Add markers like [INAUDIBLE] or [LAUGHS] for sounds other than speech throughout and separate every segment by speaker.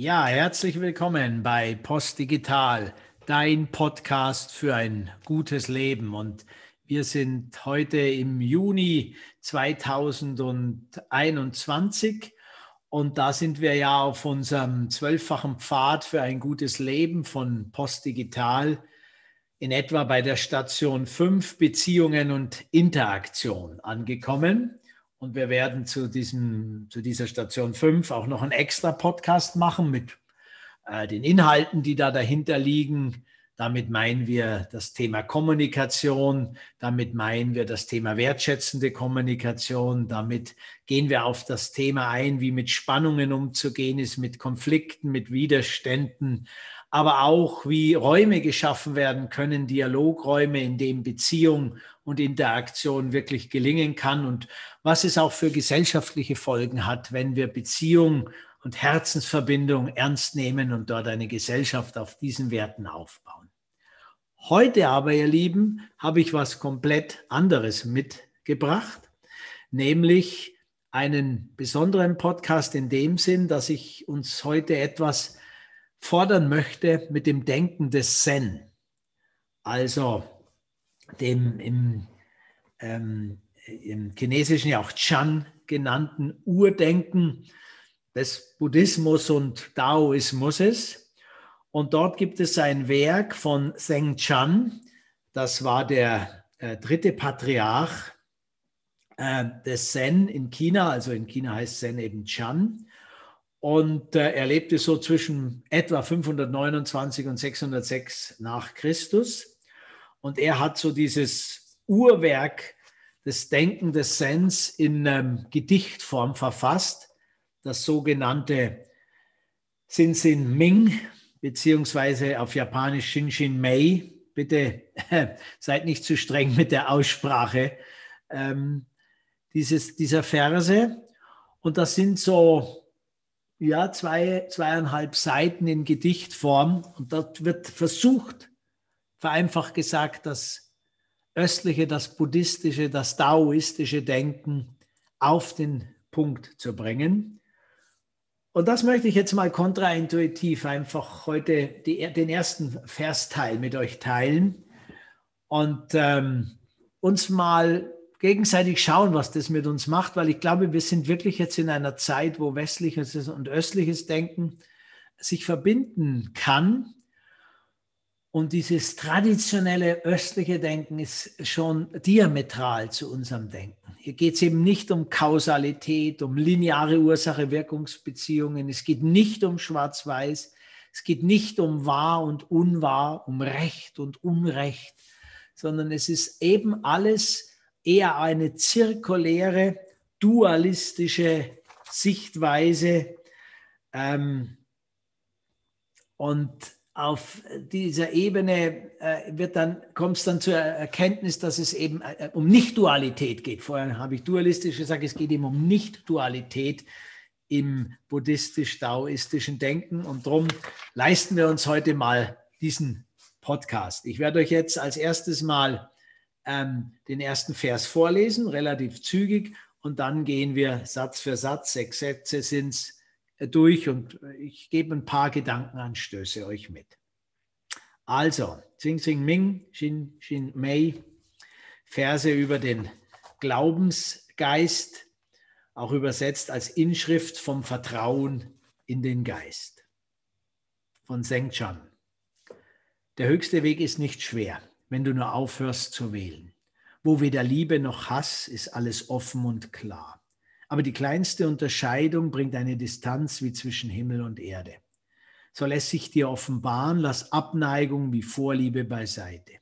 Speaker 1: Ja, herzlich willkommen bei Post Digital, dein Podcast für ein gutes Leben. Und wir sind heute im Juni 2021 und da sind wir ja auf unserem zwölffachen Pfad für ein gutes Leben von Post Digital in etwa bei der Station 5 Beziehungen und Interaktion angekommen. Und wir werden zu, diesem, zu dieser Station 5 auch noch einen extra Podcast machen mit äh, den Inhalten, die da dahinter liegen. Damit meinen wir das Thema Kommunikation, damit meinen wir das Thema wertschätzende Kommunikation, damit gehen wir auf das Thema ein, wie mit Spannungen umzugehen ist, mit Konflikten, mit Widerständen, aber auch wie Räume geschaffen werden können, Dialogräume, in denen Beziehung und Interaktion wirklich gelingen kann und was es auch für gesellschaftliche Folgen hat, wenn wir Beziehung und Herzensverbindung ernst nehmen und dort eine Gesellschaft auf diesen Werten aufbauen. Heute aber, ihr Lieben, habe ich was komplett anderes mitgebracht, nämlich einen besonderen Podcast in dem Sinn, dass ich uns heute etwas fordern möchte mit dem Denken des Zen, also dem im, ähm, im Chinesischen ja auch Chan genannten Urdenken des Buddhismus und Daoismus. Und dort gibt es ein Werk von Zheng Chan, das war der äh, dritte Patriarch äh, des Zen in China, also in China heißt Zen eben Chan. Und äh, er lebte so zwischen etwa 529 und 606 nach Christus. Und er hat so dieses Uhrwerk des Denken des Sens in ähm, Gedichtform verfasst, das sogenannte Sinsin Ming, beziehungsweise auf Japanisch Shinshin Mei. Bitte äh, [LAUGHS] seid nicht zu streng mit der Aussprache ähm, dieses, dieser Verse. Und das sind so ja, zwei, zweieinhalb Seiten in Gedichtform. Und dort wird versucht, vereinfacht gesagt, das östliche, das buddhistische, das daoistische Denken auf den Punkt zu bringen. Und das möchte ich jetzt mal kontraintuitiv einfach heute die, den ersten Versteil mit euch teilen und ähm, uns mal gegenseitig schauen, was das mit uns macht, weil ich glaube, wir sind wirklich jetzt in einer Zeit, wo westliches und östliches Denken sich verbinden kann. Und dieses traditionelle östliche Denken ist schon diametral zu unserem Denken. Hier geht es eben nicht um Kausalität, um lineare Ursache-Wirkungsbeziehungen. Es geht nicht um Schwarz-Weiß. Es geht nicht um wahr und unwahr, um Recht und Unrecht, sondern es ist eben alles eher eine zirkuläre, dualistische Sichtweise. Ähm, und auf dieser Ebene äh, wird dann, kommt es dann zur Erkenntnis, dass es eben äh, um Nicht-Dualität geht. Vorher habe ich dualistisch gesagt, es geht eben um Nicht-Dualität im buddhistisch-daoistischen Denken. Und darum leisten wir uns heute mal diesen Podcast. Ich werde euch jetzt als erstes mal ähm, den ersten Vers vorlesen, relativ zügig, und dann gehen wir Satz für Satz, sechs Sätze sind es, durch und ich gebe ein paar Gedankenanstöße euch mit. Also, Xing Xing Ming, Xin Xin Mei, Verse über den Glaubensgeist, auch übersetzt als Inschrift vom Vertrauen in den Geist. Von Zheng Chan. Der höchste Weg ist nicht schwer wenn du nur aufhörst zu wählen. Wo weder Liebe noch Hass ist alles offen und klar. Aber die kleinste Unterscheidung bringt eine Distanz wie zwischen Himmel und Erde. So lässt sich dir offenbaren, lass Abneigung wie Vorliebe beiseite.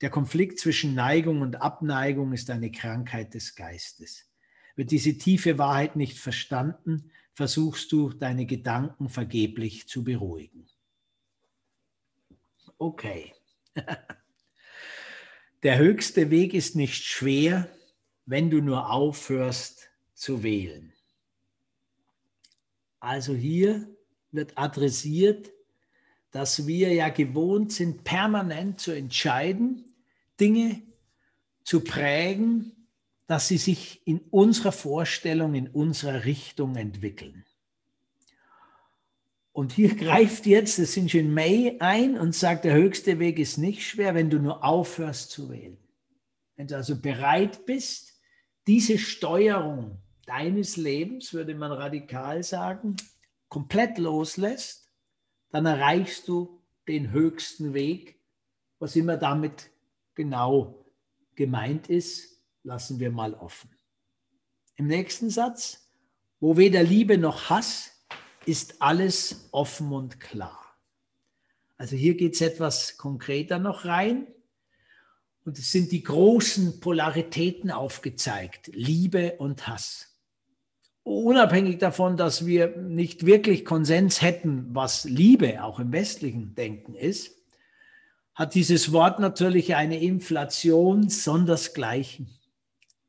Speaker 1: Der Konflikt zwischen Neigung und Abneigung ist eine Krankheit des Geistes. Wird diese tiefe Wahrheit nicht verstanden, versuchst du deine Gedanken vergeblich zu beruhigen. Okay. [LAUGHS] Der höchste Weg ist nicht schwer, wenn du nur aufhörst zu wählen. Also hier wird adressiert, dass wir ja gewohnt sind, permanent zu entscheiden, Dinge zu prägen, dass sie sich in unserer Vorstellung, in unserer Richtung entwickeln. Und hier [LAUGHS] greift jetzt das schon May ein und sagt, der höchste Weg ist nicht schwer, wenn du nur aufhörst zu wählen. Wenn du also bereit bist, diese Steuerung deines Lebens, würde man radikal sagen, komplett loslässt, dann erreichst du den höchsten Weg. Was immer damit genau gemeint ist, lassen wir mal offen. Im nächsten Satz, wo weder Liebe noch Hass, ist alles offen und klar. Also hier geht es etwas konkreter noch rein. Und es sind die großen Polaritäten aufgezeigt, Liebe und Hass. Unabhängig davon, dass wir nicht wirklich Konsens hätten, was Liebe auch im westlichen Denken ist, hat dieses Wort natürlich eine Inflation sondersgleichen.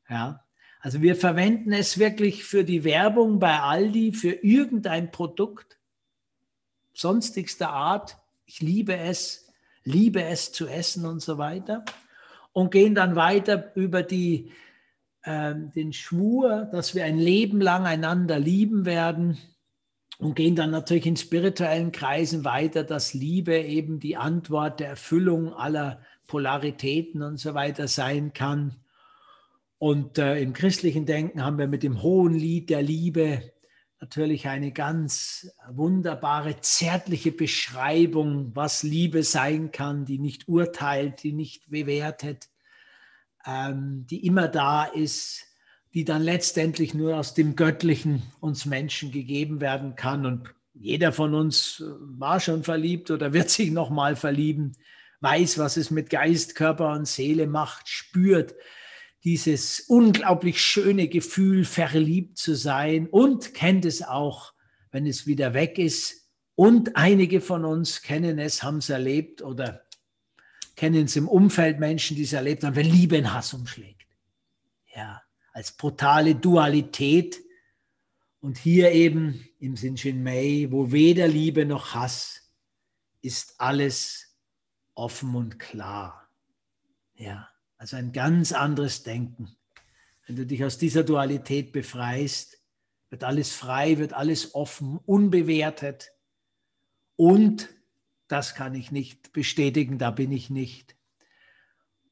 Speaker 1: Ja, also wir verwenden es wirklich für die Werbung bei Aldi, für irgendein Produkt, sonstigster Art. Ich liebe es, liebe es zu essen und so weiter. Und gehen dann weiter über die, den Schwur, dass wir ein Leben lang einander lieben werden. Und gehen dann natürlich in spirituellen Kreisen weiter, dass Liebe eben die Antwort der Erfüllung aller Polaritäten und so weiter sein kann. Und äh, im christlichen Denken haben wir mit dem hohen Lied der Liebe natürlich eine ganz wunderbare, zärtliche Beschreibung, was Liebe sein kann, die nicht urteilt, die nicht bewertet, ähm, die immer da ist, die dann letztendlich nur aus dem Göttlichen uns Menschen gegeben werden kann. Und jeder von uns war schon verliebt oder wird [LAUGHS] sich nochmal verlieben, weiß, was es mit Geist, Körper und Seele macht, spürt, dieses unglaublich schöne Gefühl, verliebt zu sein und kennt es auch, wenn es wieder weg ist. Und einige von uns kennen es, haben es erlebt oder kennen es im Umfeld Menschen, die es erlebt haben, wenn Liebe in Hass umschlägt. Ja, als brutale Dualität. Und hier eben im Sinshin Mei, wo weder Liebe noch Hass, ist alles offen und klar. Ja. Also ein ganz anderes Denken. Wenn du dich aus dieser Dualität befreist, wird alles frei, wird alles offen, unbewertet. Und, das kann ich nicht bestätigen, da bin ich nicht.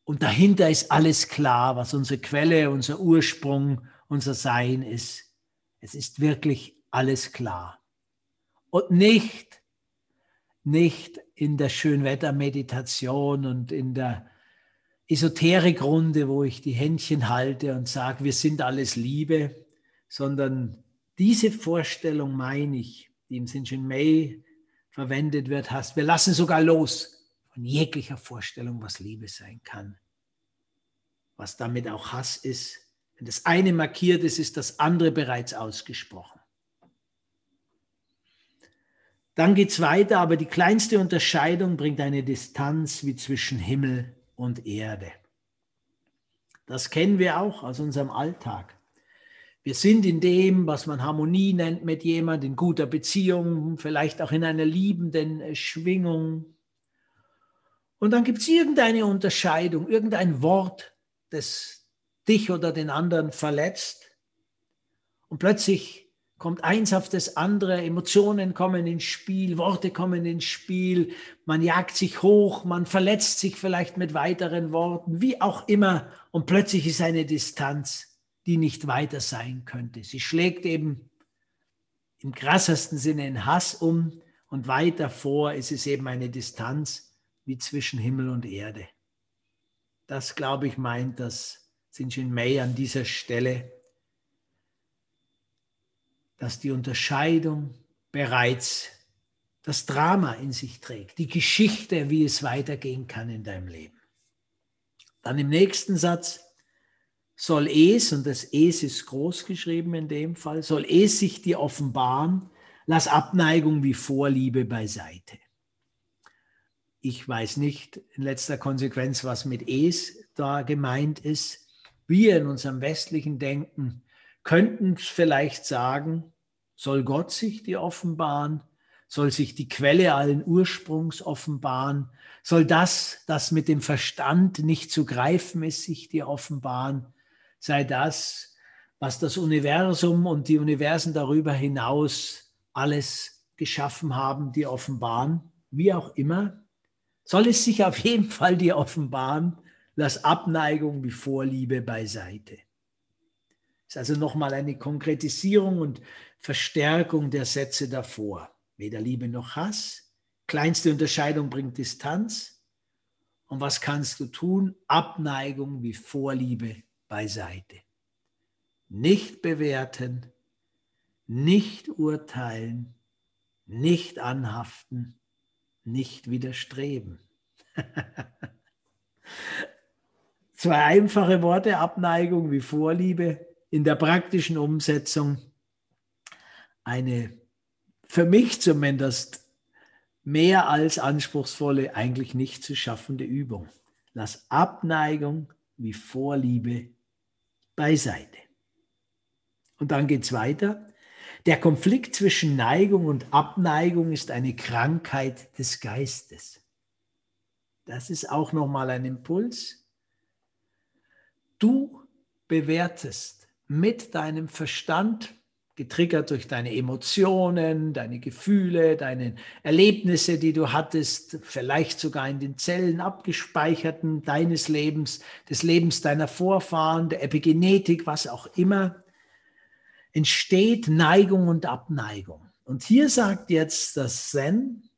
Speaker 1: Und dahinter ist alles klar, was unsere Quelle, unser Ursprung, unser Sein ist. Es ist wirklich alles klar. Und nicht, nicht in der Schönwettermeditation und in der Esoterikrunde, wo ich die Händchen halte und sage, wir sind alles Liebe, sondern diese Vorstellung meine ich, die im Sinchen May verwendet wird, hast, wir lassen sogar los von jeglicher Vorstellung, was Liebe sein kann. Was damit auch Hass ist. Wenn das eine markiert ist, ist das andere bereits ausgesprochen. Dann geht es weiter, aber die kleinste Unterscheidung bringt eine Distanz wie zwischen Himmel und Erde. Das kennen wir auch aus unserem Alltag. Wir sind in dem, was man Harmonie nennt mit jemand, in guter Beziehung, vielleicht auch in einer liebenden Schwingung. Und dann gibt es irgendeine Unterscheidung, irgendein Wort, das dich oder den anderen verletzt. Und plötzlich kommt eins auf das andere, Emotionen kommen ins Spiel, Worte kommen ins Spiel, man jagt sich hoch, man verletzt sich vielleicht mit weiteren Worten, wie auch immer, und plötzlich ist eine Distanz, die nicht weiter sein könnte. Sie schlägt eben im krassesten Sinne in Hass um und weiter vor ist es eben eine Distanz wie zwischen Himmel und Erde. Das, glaube ich, meint das Sinjin Mei an dieser Stelle dass die Unterscheidung bereits das Drama in sich trägt, die Geschichte, wie es weitergehen kann in deinem Leben. Dann im nächsten Satz soll es, und das es ist groß geschrieben in dem Fall, soll es sich dir offenbaren, lass Abneigung wie Vorliebe beiseite. Ich weiß nicht in letzter Konsequenz, was mit es da gemeint ist. Wir in unserem westlichen Denken könnten vielleicht sagen, soll Gott sich dir offenbaren? Soll sich die Quelle allen Ursprungs offenbaren? Soll das, das mit dem Verstand nicht zu greifen ist, sich dir offenbaren? Sei das, was das Universum und die Universen darüber hinaus alles geschaffen haben, dir offenbaren, wie auch immer, soll es sich auf jeden Fall dir offenbaren, lass Abneigung wie Vorliebe beiseite. Das ist also nochmal eine Konkretisierung und Verstärkung der Sätze davor. Weder Liebe noch Hass. Kleinste Unterscheidung bringt Distanz. Und was kannst du tun? Abneigung wie Vorliebe beiseite. Nicht bewerten, nicht urteilen, nicht anhaften, nicht widerstreben. [LAUGHS] Zwei einfache Worte, Abneigung wie Vorliebe, in der praktischen Umsetzung eine für mich zumindest mehr als anspruchsvolle, eigentlich nicht zu schaffende Übung. Lass Abneigung wie Vorliebe beiseite. Und dann geht es weiter. Der Konflikt zwischen Neigung und Abneigung ist eine Krankheit des Geistes. Das ist auch nochmal ein Impuls. Du bewertest mit deinem Verstand, getriggert durch deine Emotionen, deine Gefühle, deine Erlebnisse, die du hattest, vielleicht sogar in den Zellen abgespeicherten deines Lebens, des Lebens deiner Vorfahren, der Epigenetik, was auch immer, entsteht Neigung und Abneigung. Und hier sagt jetzt das Zen,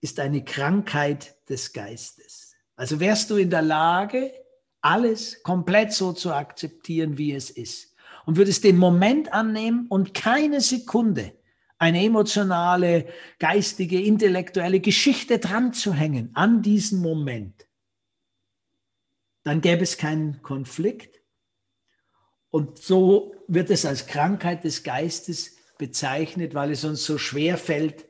Speaker 1: ist eine Krankheit des Geistes. Also wärst du in der Lage, alles komplett so zu akzeptieren, wie es ist. Und würdest den Moment annehmen und keine Sekunde eine emotionale, geistige, intellektuelle Geschichte dran zu hängen an diesen Moment, dann gäbe es keinen Konflikt. Und so wird es als Krankheit des Geistes bezeichnet, weil es uns so schwer fällt,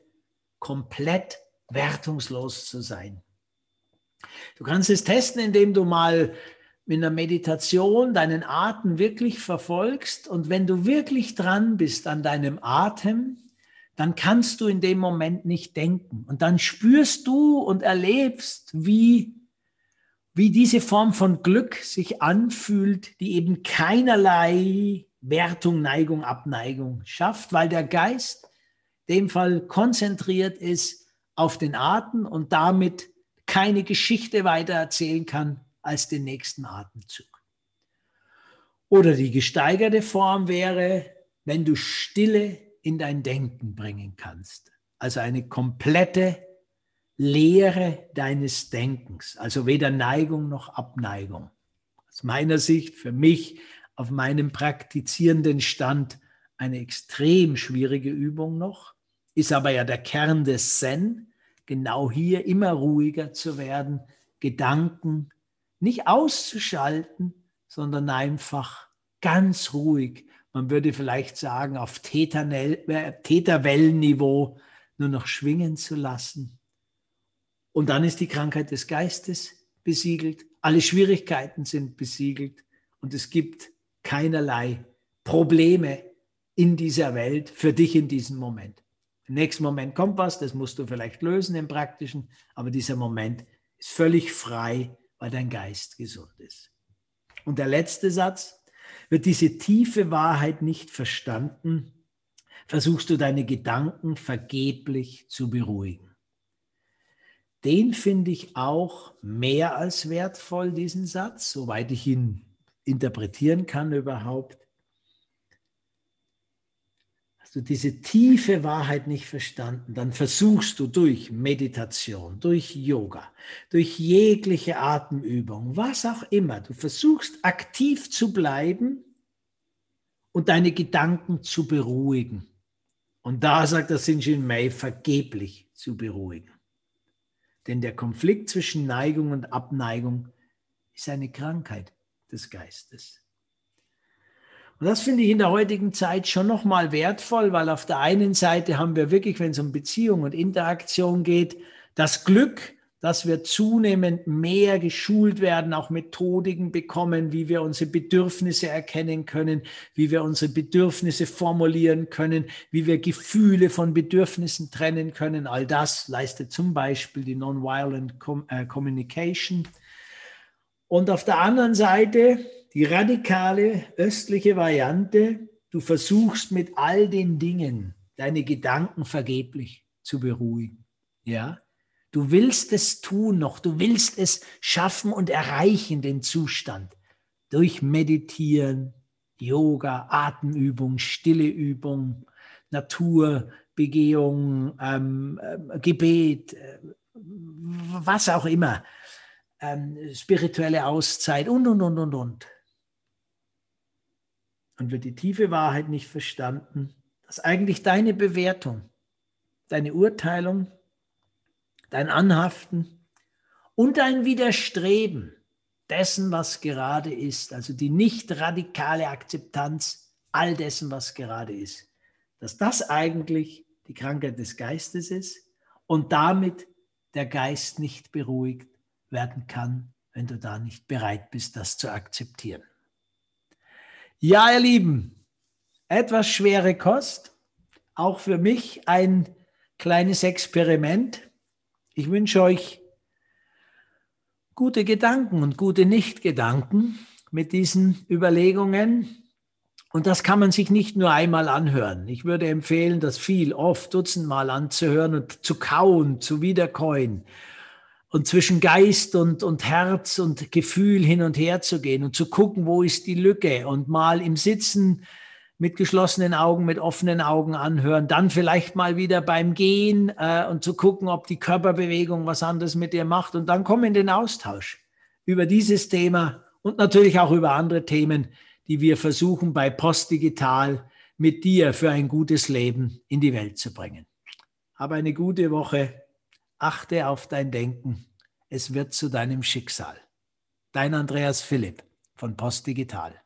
Speaker 1: komplett wertungslos zu sein. Du kannst es testen, indem du mal mit einer Meditation deinen Atem wirklich verfolgst und wenn du wirklich dran bist an deinem Atem, dann kannst du in dem Moment nicht denken. Und dann spürst du und erlebst, wie wie diese Form von Glück sich anfühlt, die eben keinerlei Wertung, Neigung, Abneigung schafft, weil der Geist in dem Fall konzentriert ist auf den Atem und damit keine Geschichte weiter erzählen kann, als den nächsten Atemzug. Oder die gesteigerte Form wäre, wenn du Stille in dein Denken bringen kannst. Also eine komplette Lehre deines Denkens, also weder Neigung noch Abneigung. Aus meiner Sicht, für mich auf meinem praktizierenden Stand eine extrem schwierige Übung noch, ist aber ja der Kern des Zen, genau hier immer ruhiger zu werden, Gedanken nicht auszuschalten, sondern einfach ganz ruhig. Man würde vielleicht sagen, auf äh, Täterwellenniveau nur noch schwingen zu lassen. Und dann ist die Krankheit des Geistes besiegelt. Alle Schwierigkeiten sind besiegelt. Und es gibt keinerlei Probleme in dieser Welt für dich in diesem Moment. Im nächsten Moment kommt was, das musst du vielleicht lösen im Praktischen, aber dieser Moment ist völlig frei weil dein Geist gesund ist. Und der letzte Satz, wird diese tiefe Wahrheit nicht verstanden, versuchst du deine Gedanken vergeblich zu beruhigen. Den finde ich auch mehr als wertvoll, diesen Satz, soweit ich ihn interpretieren kann überhaupt du diese tiefe Wahrheit nicht verstanden, dann versuchst du durch Meditation, durch Yoga, durch jegliche Atemübung, was auch immer, du versuchst aktiv zu bleiben und deine Gedanken zu beruhigen. Und da sagt der Sinjin Mei, vergeblich zu beruhigen. Denn der Konflikt zwischen Neigung und Abneigung ist eine Krankheit des Geistes. Und das finde ich in der heutigen Zeit schon nochmal wertvoll, weil auf der einen Seite haben wir wirklich, wenn es um Beziehung und Interaktion geht, das Glück, dass wir zunehmend mehr geschult werden, auch Methodiken bekommen, wie wir unsere Bedürfnisse erkennen können, wie wir unsere Bedürfnisse formulieren können, wie wir Gefühle von Bedürfnissen trennen können. All das leistet zum Beispiel die Nonviolent äh, Communication. Und auf der anderen Seite die radikale östliche Variante, du versuchst mit all den Dingen, deine Gedanken vergeblich zu beruhigen. Ja? Du willst es tun noch, du willst es schaffen und erreichen, den Zustand. Durch Meditieren, Yoga, Atemübung, stille Übung, Naturbegehung, ähm, äh, Gebet, äh, was auch immer, ähm, spirituelle Auszeit und, und, und, und, und. Und wird die tiefe Wahrheit nicht verstanden, dass eigentlich deine Bewertung, deine Urteilung, dein Anhaften und dein Widerstreben dessen, was gerade ist, also die nicht radikale Akzeptanz all dessen, was gerade ist, dass das eigentlich die Krankheit des Geistes ist und damit der Geist nicht beruhigt werden kann, wenn du da nicht bereit bist, das zu akzeptieren. Ja, ihr Lieben, etwas schwere Kost, auch für mich ein kleines Experiment. Ich wünsche euch gute Gedanken und gute Nichtgedanken mit diesen Überlegungen. Und das kann man sich nicht nur einmal anhören. Ich würde empfehlen, das viel, oft, dutzendmal anzuhören und zu kauen, zu wiederkäuen und zwischen Geist und, und Herz und Gefühl hin und her zu gehen und zu gucken, wo ist die Lücke und mal im Sitzen mit geschlossenen Augen, mit offenen Augen anhören, dann vielleicht mal wieder beim Gehen äh, und zu gucken, ob die Körperbewegung was anderes mit dir macht und dann komm in den Austausch über dieses Thema und natürlich auch über andere Themen, die wir versuchen bei Postdigital mit dir für ein gutes Leben in die Welt zu bringen. Habe eine gute Woche. Achte auf dein Denken. Es wird zu deinem Schicksal. Dein Andreas Philipp von Postdigital.